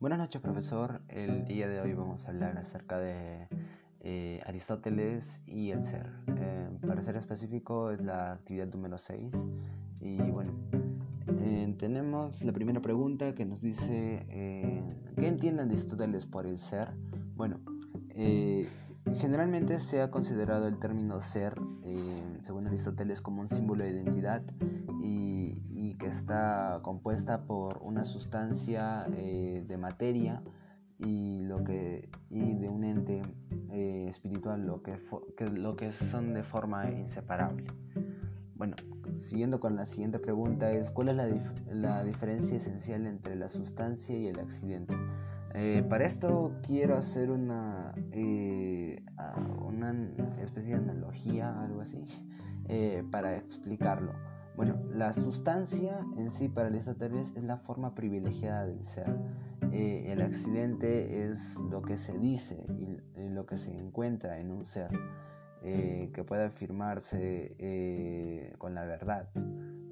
Buenas noches, profesor. El día de hoy vamos a hablar acerca de eh, Aristóteles y el ser. Eh, para ser específico, es la actividad número 6. Y bueno, eh, tenemos la primera pregunta que nos dice: ¿Qué entiende Aristóteles por el ser? Bueno, generalmente se ha considerado el término ser, según Aristóteles, como un símbolo de identidad y, que está compuesta por una sustancia eh, de materia y, lo que, y de un ente eh, espiritual, lo que, lo que son de forma inseparable. Bueno, siguiendo con la siguiente pregunta es, ¿cuál es la, la diferencia esencial entre la sustancia y el accidente? Eh, para esto quiero hacer una, una especie de analogía, algo así, para explicarlo. Bueno, la sustancia en sí para Aristóteles es la forma privilegiada del ser. Eh, el accidente es lo que se dice y, lo que se encuentra en un ser, eh, que puede afirmarse eh, con la verdad,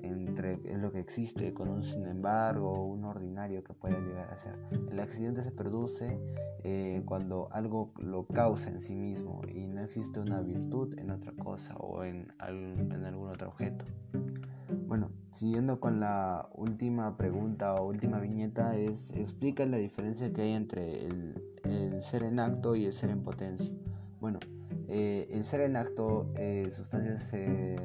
entre lo que existe con un sin embargo o un ordinario que puede llegar a ser. El accidente se produce cuando algo lo causa en sí mismo y no existe una virtud en otra cosa o en, en algún otro objeto. Siguiendo con la última pregunta o última viñeta, es explica la diferencia que hay entre el, ser en acto y el ser en potencia. Bueno, eh, el ser en acto, eh, sustancias, eh,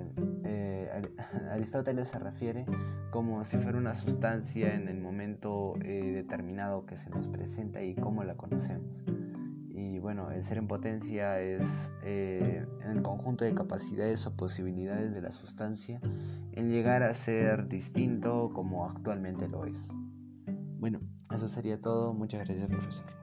Aristóteles se refiere como si fuera una sustancia en el momento determinado que se nos presenta y cómo la conocemos. Y bueno, el ser en potencia es en el conjunto de capacidades o posibilidades de la sustancia en llegar a ser distinto como actualmente lo es. Bueno, eso sería todo. Muchas gracias, profesor.